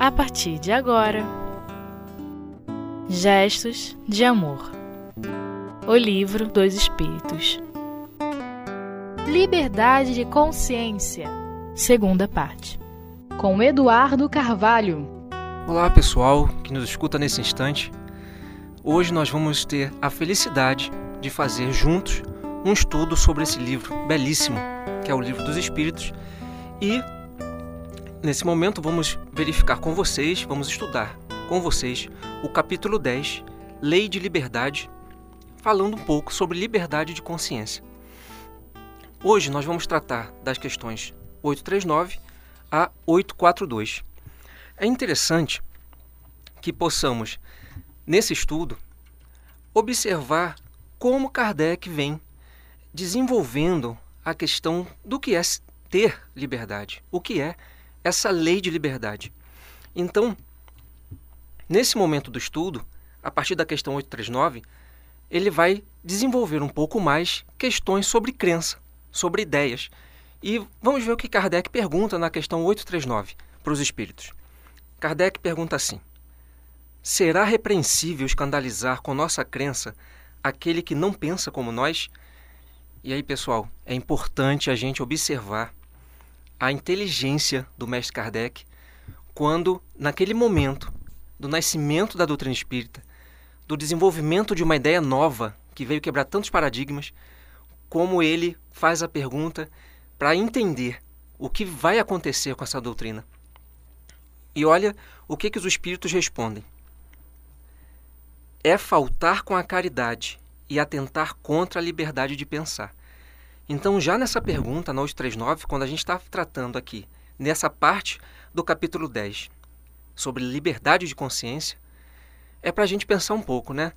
a partir de agora. Gestos de Amor. O Livro dos Espíritos. Liberdade de Consciência. Segunda parte. Com Eduardo Carvalho. Olá pessoal que nos escuta nesse instante. Hoje nós vamos ter a felicidade de fazer juntos um estudo sobre esse livro belíssimo, que é o Livro dos Espíritos, e Nesse momento, vamos verificar com vocês, vamos estudar com vocês o capítulo 10, Lei de Liberdade, falando um pouco sobre liberdade de consciência. Hoje nós vamos tratar das questões 839 a 842. É interessante que possamos, nesse estudo, observar como Kardec vem desenvolvendo a questão do que é ter liberdade, o que é essa lei de liberdade. Então, nesse momento do estudo, a partir da questão 839, ele vai desenvolver um pouco mais questões sobre crença, sobre ideias. E vamos ver o que Kardec pergunta na questão 839 para os espíritos. Kardec pergunta assim: Será repreensível escandalizar com nossa crença aquele que não pensa como nós? E aí, pessoal, é importante a gente observar a inteligência do mestre Kardec quando, naquele momento do nascimento da doutrina espírita, do desenvolvimento de uma ideia nova que veio quebrar tantos paradigmas, como ele faz a pergunta para entender o que vai acontecer com essa doutrina. E olha o que, que os espíritos respondem. É faltar com a caridade e atentar contra a liberdade de pensar. Então, já nessa pergunta, na 839, quando a gente está tratando aqui, nessa parte do capítulo 10, sobre liberdade de consciência, é para a gente pensar um pouco, né?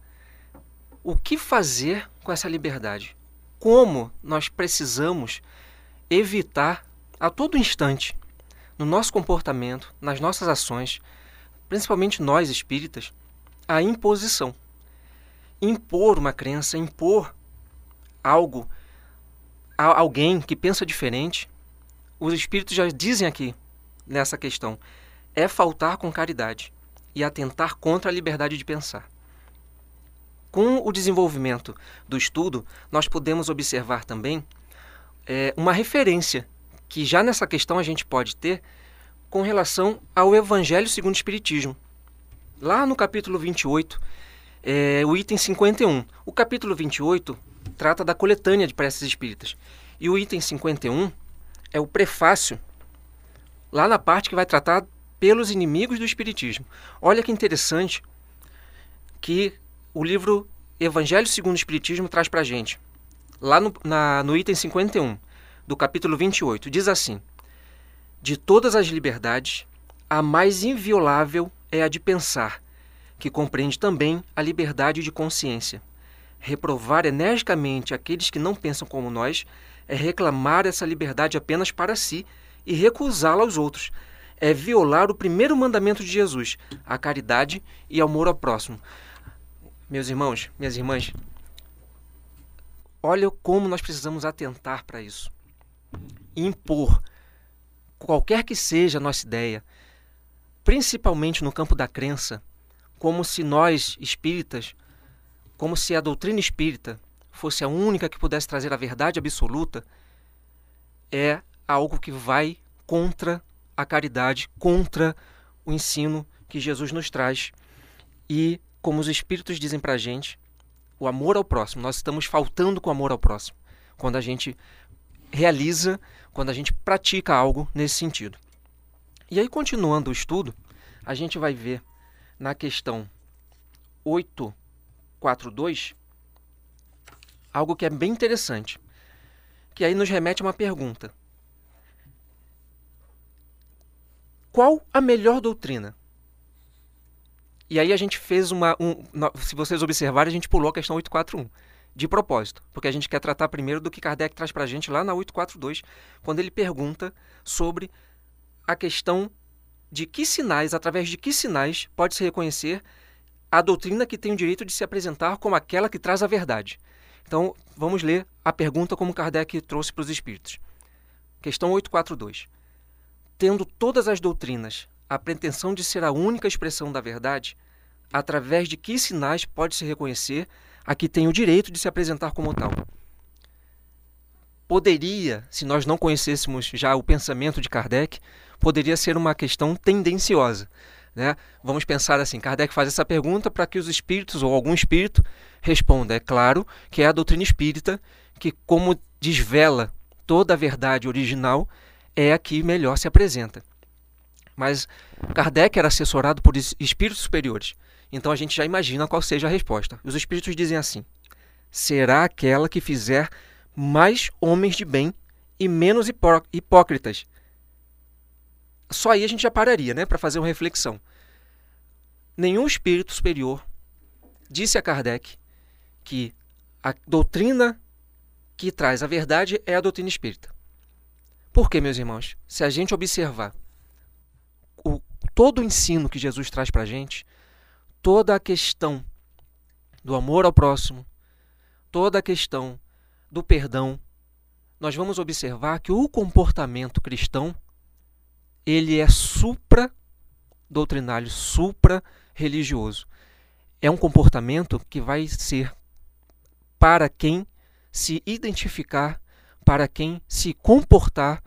O que fazer com essa liberdade? Como nós precisamos evitar a todo instante, no nosso comportamento, nas nossas ações, principalmente nós espíritas, a imposição. Impor uma crença, impor algo alguém que pensa diferente, os espíritos já dizem aqui nessa questão, é faltar com caridade e atentar contra a liberdade de pensar. Com o desenvolvimento do estudo, nós podemos observar também é, uma referência que já nessa questão a gente pode ter com relação ao Evangelho segundo o Espiritismo. Lá no capítulo 28, é, o item 51. O capítulo 28 trata da coletânea de preces espíritas. E o item 51 é o prefácio, lá na parte que vai tratar pelos inimigos do espiritismo. Olha que interessante que o livro Evangelho segundo o Espiritismo traz para a gente. Lá no, na, no item 51 do capítulo 28, diz assim: De todas as liberdades, a mais inviolável é a de pensar, que compreende também a liberdade de consciência Reprovar energicamente aqueles que não pensam como nós é reclamar essa liberdade apenas para si e recusá-la aos outros. É violar o primeiro mandamento de Jesus, a caridade e amor ao próximo. Meus irmãos, minhas irmãs, olha como nós precisamos atentar para isso. Impor qualquer que seja a nossa ideia, principalmente no campo da crença, como se nós, espíritas, como se a doutrina espírita fosse a única que pudesse trazer a verdade absoluta, é algo que vai contra a caridade, contra o ensino que Jesus nos traz. E, como os Espíritos dizem para a gente, o amor ao próximo, nós estamos faltando com o amor ao próximo, quando a gente realiza, quando a gente pratica algo nesse sentido. E aí, continuando o estudo, a gente vai ver na questão 8 4.2 algo que é bem interessante, que aí nos remete a uma pergunta. Qual a melhor doutrina? E aí a gente fez uma. Um, se vocês observarem, a gente pulou a questão 841. De propósito, porque a gente quer tratar primeiro do que Kardec traz para a gente lá na 842, quando ele pergunta sobre a questão de que sinais, através de que sinais pode-se reconhecer a doutrina que tem o direito de se apresentar como aquela que traz a verdade. Então, vamos ler a pergunta como Kardec trouxe para os espíritos. Questão 842. Tendo todas as doutrinas a pretensão de ser a única expressão da verdade, através de que sinais pode se reconhecer a que tem o direito de se apresentar como tal? Poderia, se nós não conhecêssemos já o pensamento de Kardec, poderia ser uma questão tendenciosa. Né? Vamos pensar assim: Kardec faz essa pergunta para que os espíritos ou algum espírito responda. É claro que é a doutrina espírita que, como desvela toda a verdade original, é a que melhor se apresenta. Mas Kardec era assessorado por espíritos superiores. Então a gente já imagina qual seja a resposta. Os espíritos dizem assim: será aquela que fizer mais homens de bem e menos hipó hipócritas, só aí a gente já pararia, né, para fazer uma reflexão. Nenhum espírito superior disse a Kardec que a doutrina que traz a verdade é a doutrina espírita. Por quê, meus irmãos? Se a gente observar o, todo o ensino que Jesus traz para a gente, toda a questão do amor ao próximo, toda a questão do perdão, nós vamos observar que o comportamento cristão ele é supra doutrinário, supra religioso. É um comportamento que vai ser para quem se identificar, para quem se comportar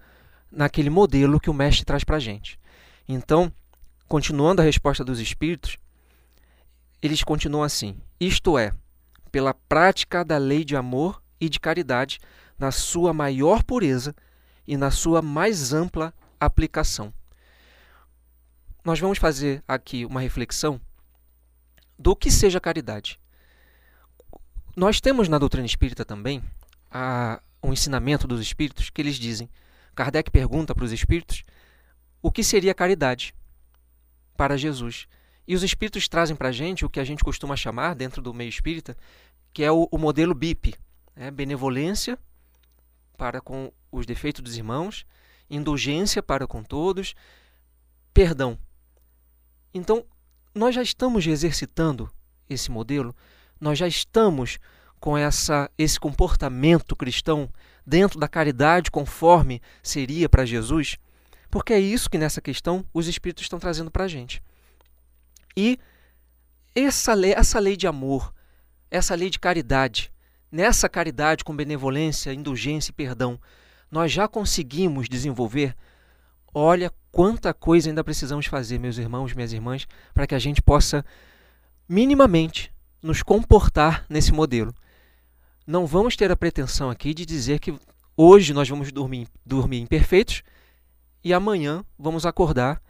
naquele modelo que o mestre traz para a gente. Então, continuando a resposta dos espíritos, eles continuam assim: isto é, pela prática da lei de amor e de caridade na sua maior pureza e na sua mais ampla aplicação. Nós vamos fazer aqui uma reflexão do que seja caridade. Nós temos na doutrina espírita também a, um ensinamento dos espíritos que eles dizem. Kardec pergunta para os espíritos o que seria caridade para Jesus. E os espíritos trazem para a gente o que a gente costuma chamar, dentro do meio espírita, que é o, o modelo BIP: né? benevolência para com os defeitos dos irmãos, indulgência para com todos, perdão. Então, nós já estamos exercitando esse modelo, nós já estamos com essa, esse comportamento cristão dentro da caridade conforme seria para Jesus, porque é isso que nessa questão os Espíritos estão trazendo para a gente. E essa lei, essa lei de amor, essa lei de caridade, nessa caridade com benevolência, indulgência e perdão, nós já conseguimos desenvolver, olha quanta coisa ainda precisamos fazer, meus irmãos, minhas irmãs, para que a gente possa minimamente nos comportar nesse modelo. Não vamos ter a pretensão aqui de dizer que hoje nós vamos dormir, dormir imperfeitos e amanhã vamos acordar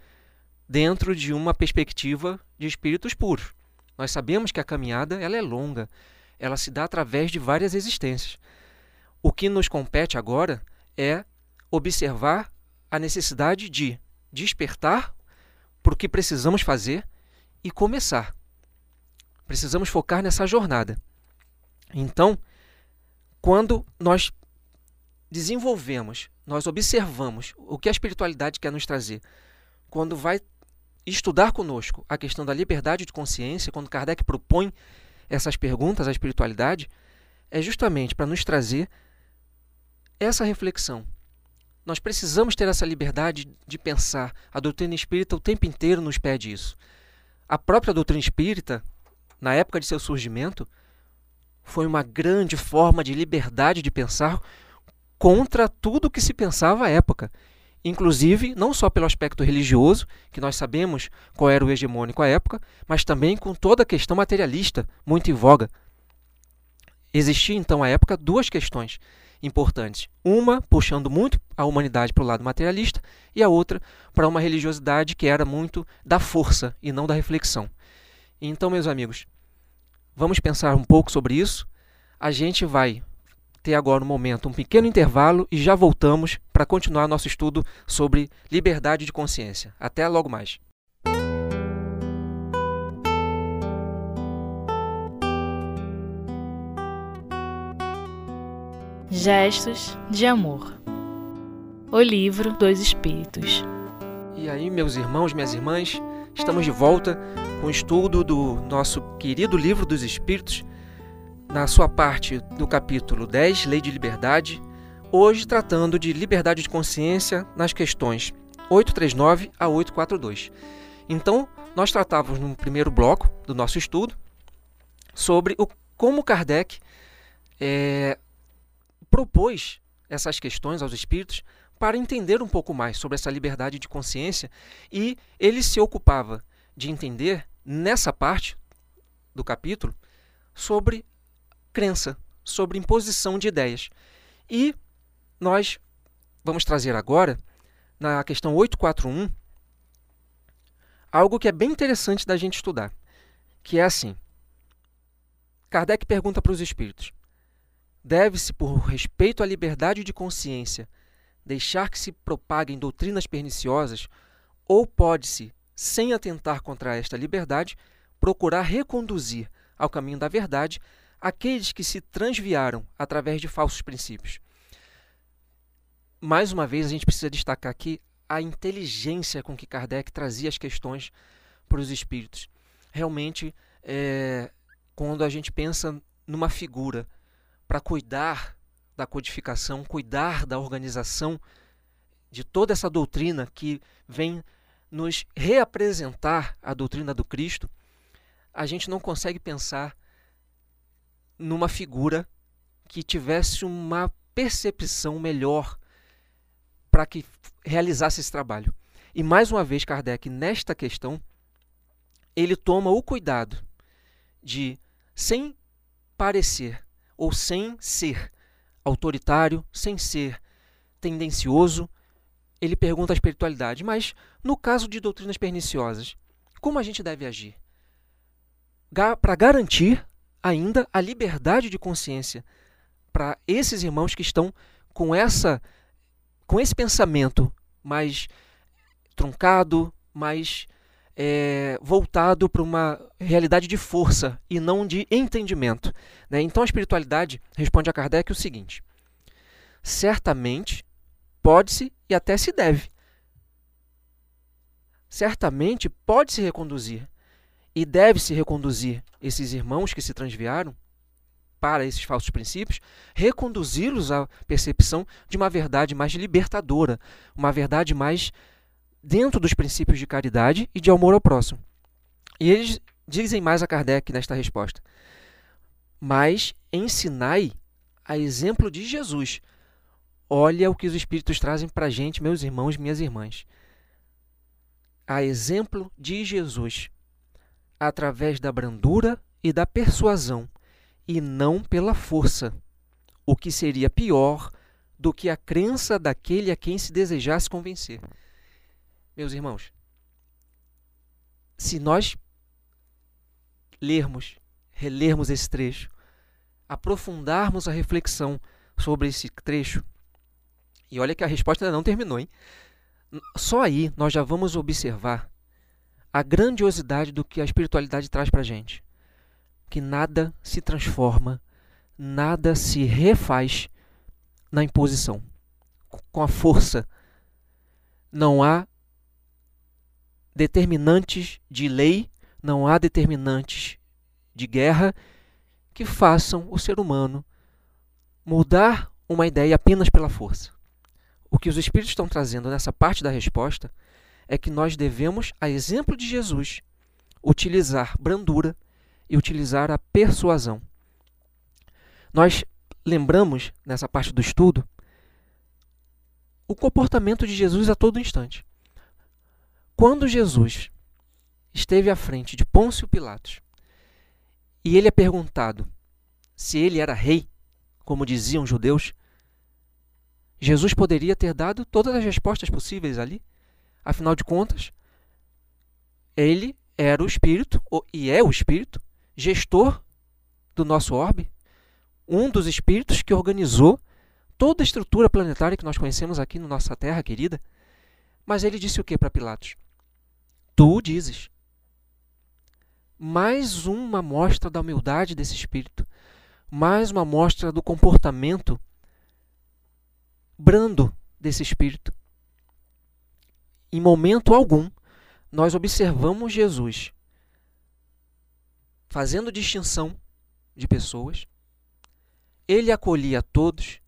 dentro de uma perspectiva de espíritos puros. Nós sabemos que a caminhada ela é longa, ela se dá através de várias existências. O que nos compete agora é observar a necessidade de despertar para o que precisamos fazer e começar. Precisamos focar nessa jornada. Então, quando nós desenvolvemos, nós observamos o que a espiritualidade quer nos trazer, quando vai estudar conosco a questão da liberdade de consciência, quando Kardec propõe essas perguntas à espiritualidade, é justamente para nos trazer essa reflexão. Nós precisamos ter essa liberdade de pensar. A doutrina espírita o tempo inteiro nos pede isso. A própria doutrina espírita, na época de seu surgimento, foi uma grande forma de liberdade de pensar contra tudo o que se pensava à época. Inclusive, não só pelo aspecto religioso, que nós sabemos qual era o hegemônico à época, mas também com toda a questão materialista muito em voga. Existia então à época duas questões importantes. Uma puxando muito a humanidade para o lado materialista e a outra para uma religiosidade que era muito da força e não da reflexão. Então, meus amigos, vamos pensar um pouco sobre isso. A gente vai ter agora um momento, um pequeno intervalo e já voltamos para continuar nosso estudo sobre liberdade de consciência. Até logo mais. Gestos de Amor O Livro dos Espíritos. E aí, meus irmãos, minhas irmãs, estamos de volta com o estudo do nosso querido Livro dos Espíritos, na sua parte do capítulo 10, Lei de Liberdade, hoje tratando de liberdade de consciência nas questões 839 a 842. Então, nós tratávamos no primeiro bloco do nosso estudo sobre o, como Kardec é, propôs essas questões aos espíritos para entender um pouco mais sobre essa liberdade de consciência e ele se ocupava de entender nessa parte do capítulo sobre crença, sobre imposição de ideias. E nós vamos trazer agora, na questão 841, algo que é bem interessante da gente estudar, que é assim. Kardec pergunta para os espíritos: deve-se, por respeito à liberdade de consciência, deixar que se propaguem doutrinas perniciosas, ou pode-se, sem atentar contra esta liberdade, procurar reconduzir ao caminho da verdade aqueles que se transviaram através de falsos princípios. Mais uma vez, a gente precisa destacar aqui a inteligência com que Kardec trazia as questões para os espíritos. Realmente, é, quando a gente pensa numa figura para cuidar da codificação, cuidar da organização de toda essa doutrina que vem nos reapresentar a doutrina do Cristo, a gente não consegue pensar numa figura que tivesse uma percepção melhor para que realizasse esse trabalho. E mais uma vez, Kardec, nesta questão, ele toma o cuidado de, sem parecer ou sem ser autoritário, sem ser tendencioso, ele pergunta a espiritualidade, mas no caso de doutrinas perniciosas, como a gente deve agir? Para garantir ainda a liberdade de consciência para esses irmãos que estão com essa com esse pensamento mais truncado, mais é, voltado para uma realidade de força e não de entendimento. Né? Então a espiritualidade responde a Kardec o seguinte: certamente pode-se e até se deve. Certamente pode-se reconduzir e deve-se reconduzir esses irmãos que se transviaram para esses falsos princípios, reconduzi-los à percepção de uma verdade mais libertadora, uma verdade mais dentro dos princípios de caridade e de amor ao próximo. E eles dizem mais a Kardec nesta resposta. Mas ensinai a exemplo de Jesus. Olha o que os Espíritos trazem para a gente, meus irmãos, minhas irmãs. A exemplo de Jesus, através da brandura e da persuasão, e não pela força, o que seria pior do que a crença daquele a quem se desejasse convencer. Meus irmãos, se nós lermos, relermos esse trecho, aprofundarmos a reflexão sobre esse trecho, e olha que a resposta ainda não terminou, hein? Só aí nós já vamos observar a grandiosidade do que a espiritualidade traz para a gente que nada se transforma, nada se refaz na imposição, com a força. Não há determinantes de lei, não há determinantes de guerra que façam o ser humano mudar uma ideia apenas pela força. O que os Espíritos estão trazendo nessa parte da resposta é que nós devemos, a exemplo de Jesus, utilizar brandura, e utilizar a persuasão. Nós lembramos, nessa parte do estudo, o comportamento de Jesus a todo instante. Quando Jesus esteve à frente de Pôncio Pilatos e ele é perguntado se ele era rei, como diziam os judeus, Jesus poderia ter dado todas as respostas possíveis ali. Afinal de contas, ele era o Espírito, e é o Espírito, gestor do nosso orbe, um dos espíritos que organizou toda a estrutura planetária que nós conhecemos aqui na nossa Terra querida. Mas ele disse o que para Pilatos? Tu dizes. Mais uma mostra da humildade desse espírito, mais uma mostra do comportamento brando desse espírito. Em momento algum, nós observamos Jesus fazendo distinção de pessoas. Ele acolhia todos.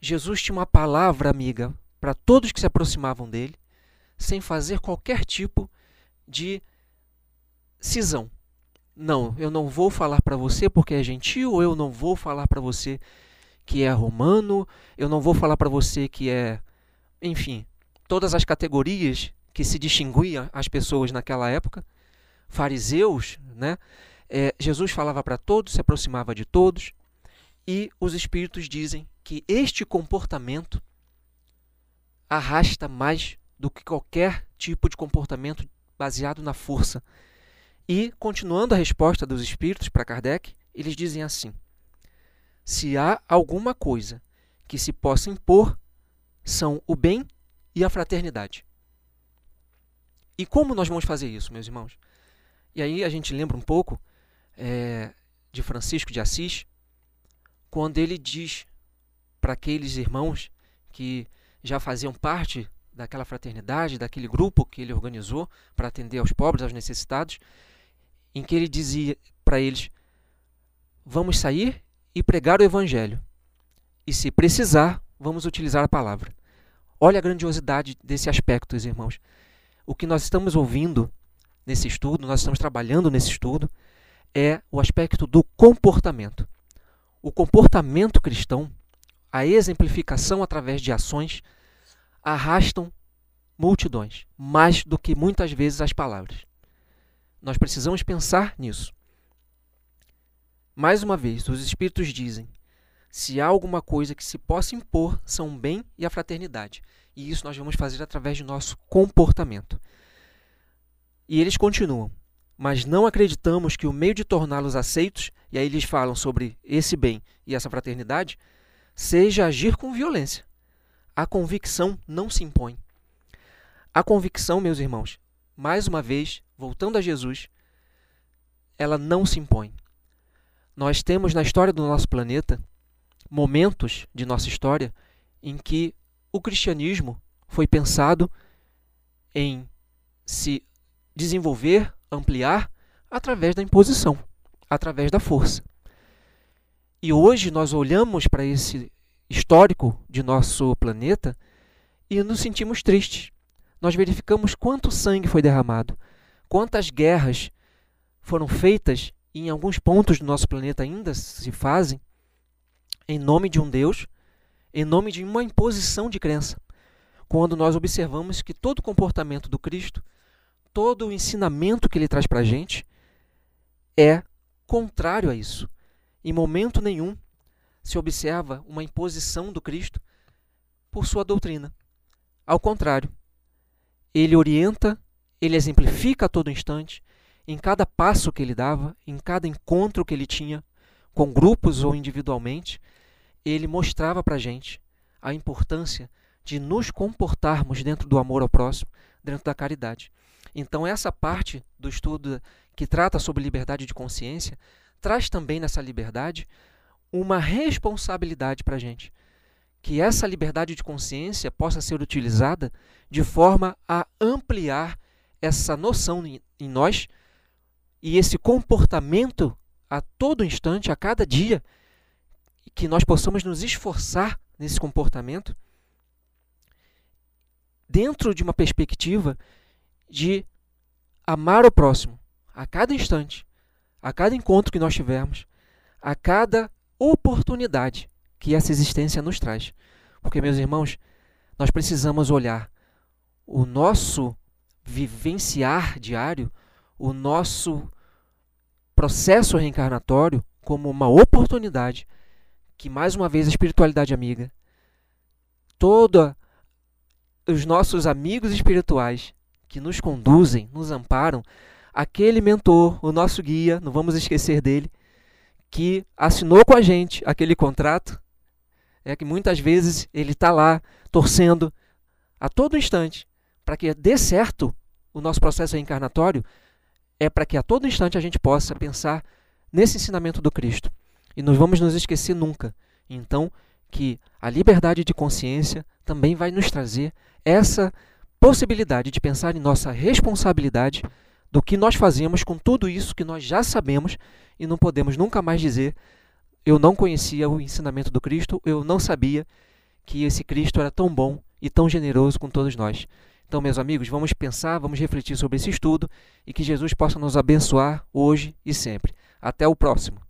Jesus tinha uma palavra amiga para todos que se aproximavam dele. sem fazer qualquer tipo de cisão. Não, eu não vou falar para você porque é gentil, eu não vou falar para você que é romano, eu não vou falar para você que é, enfim, todas as categorias que se distinguiam as pessoas naquela época, fariseus, né? É, Jesus falava para todos, se aproximava de todos, e os espíritos dizem que este comportamento arrasta mais do que qualquer tipo de comportamento baseado na força. E, continuando a resposta dos espíritos para Kardec, eles dizem assim: se há alguma coisa que se possa impor, são o bem e a fraternidade. E como nós vamos fazer isso, meus irmãos? E aí a gente lembra um pouco é, de Francisco de Assis, quando ele diz para aqueles irmãos que já faziam parte daquela fraternidade, daquele grupo que ele organizou para atender aos pobres, aos necessitados, em que ele dizia para eles: vamos sair e pregar o evangelho. E se precisar, vamos utilizar a palavra. Olha a grandiosidade desse aspecto, irmãos. O que nós estamos ouvindo nesse estudo, nós estamos trabalhando nesse estudo, é o aspecto do comportamento. O comportamento cristão, a exemplificação através de ações, arrastam multidões, mais do que muitas vezes as palavras. Nós precisamos pensar nisso. Mais uma vez, os Espíritos dizem: se há alguma coisa que se possa impor, são o bem e a fraternidade. E isso nós vamos fazer através do nosso comportamento. E eles continuam: mas não acreditamos que o meio de torná-los aceitos, e aí eles falam sobre esse bem e essa fraternidade, seja agir com violência. A convicção não se impõe. A convicção, meus irmãos, mais uma vez, voltando a Jesus, ela não se impõe. Nós temos na história do nosso planeta momentos de nossa história em que o cristianismo foi pensado em se desenvolver, ampliar através da imposição, através da força. E hoje nós olhamos para esse histórico de nosso planeta e nos sentimos tristes. Nós verificamos quanto sangue foi derramado, quantas guerras foram feitas e em alguns pontos do nosso planeta ainda se fazem, em nome de um Deus, em nome de uma imposição de crença. Quando nós observamos que todo comportamento do Cristo, todo o ensinamento que ele traz para a gente, é contrário a isso. Em momento nenhum se observa uma imposição do Cristo por sua doutrina. Ao contrário, ele orienta, ele exemplifica a todo instante, em cada passo que ele dava, em cada encontro que ele tinha, com grupos ou individualmente, ele mostrava para a gente a importância de nos comportarmos dentro do amor ao próximo, dentro da caridade. Então, essa parte do estudo que trata sobre liberdade de consciência traz também nessa liberdade uma responsabilidade para a gente. Que essa liberdade de consciência possa ser utilizada de forma a ampliar essa noção em nós e esse comportamento a todo instante, a cada dia, que nós possamos nos esforçar nesse comportamento dentro de uma perspectiva de amar o próximo a cada instante, a cada encontro que nós tivermos, a cada oportunidade que essa existência nos traz. Porque, meus irmãos, nós precisamos olhar o nosso vivenciar diário o nosso processo reencarnatório como uma oportunidade que, mais uma vez, a espiritualidade amiga, todos os nossos amigos espirituais que nos conduzem, nos amparam, aquele mentor, o nosso guia, não vamos esquecer dele, que assinou com a gente aquele contrato, é que muitas vezes ele está lá torcendo a todo instante para que dê certo o nosso processo reencarnatório, é para que a todo instante a gente possa pensar nesse ensinamento do Cristo. E não vamos nos esquecer nunca, então, que a liberdade de consciência também vai nos trazer essa possibilidade de pensar em nossa responsabilidade do que nós fazemos com tudo isso que nós já sabemos e não podemos nunca mais dizer eu não conhecia o ensinamento do Cristo, eu não sabia que esse Cristo era tão bom e tão generoso com todos nós. Então, meus amigos, vamos pensar, vamos refletir sobre esse estudo e que Jesus possa nos abençoar hoje e sempre. Até o próximo.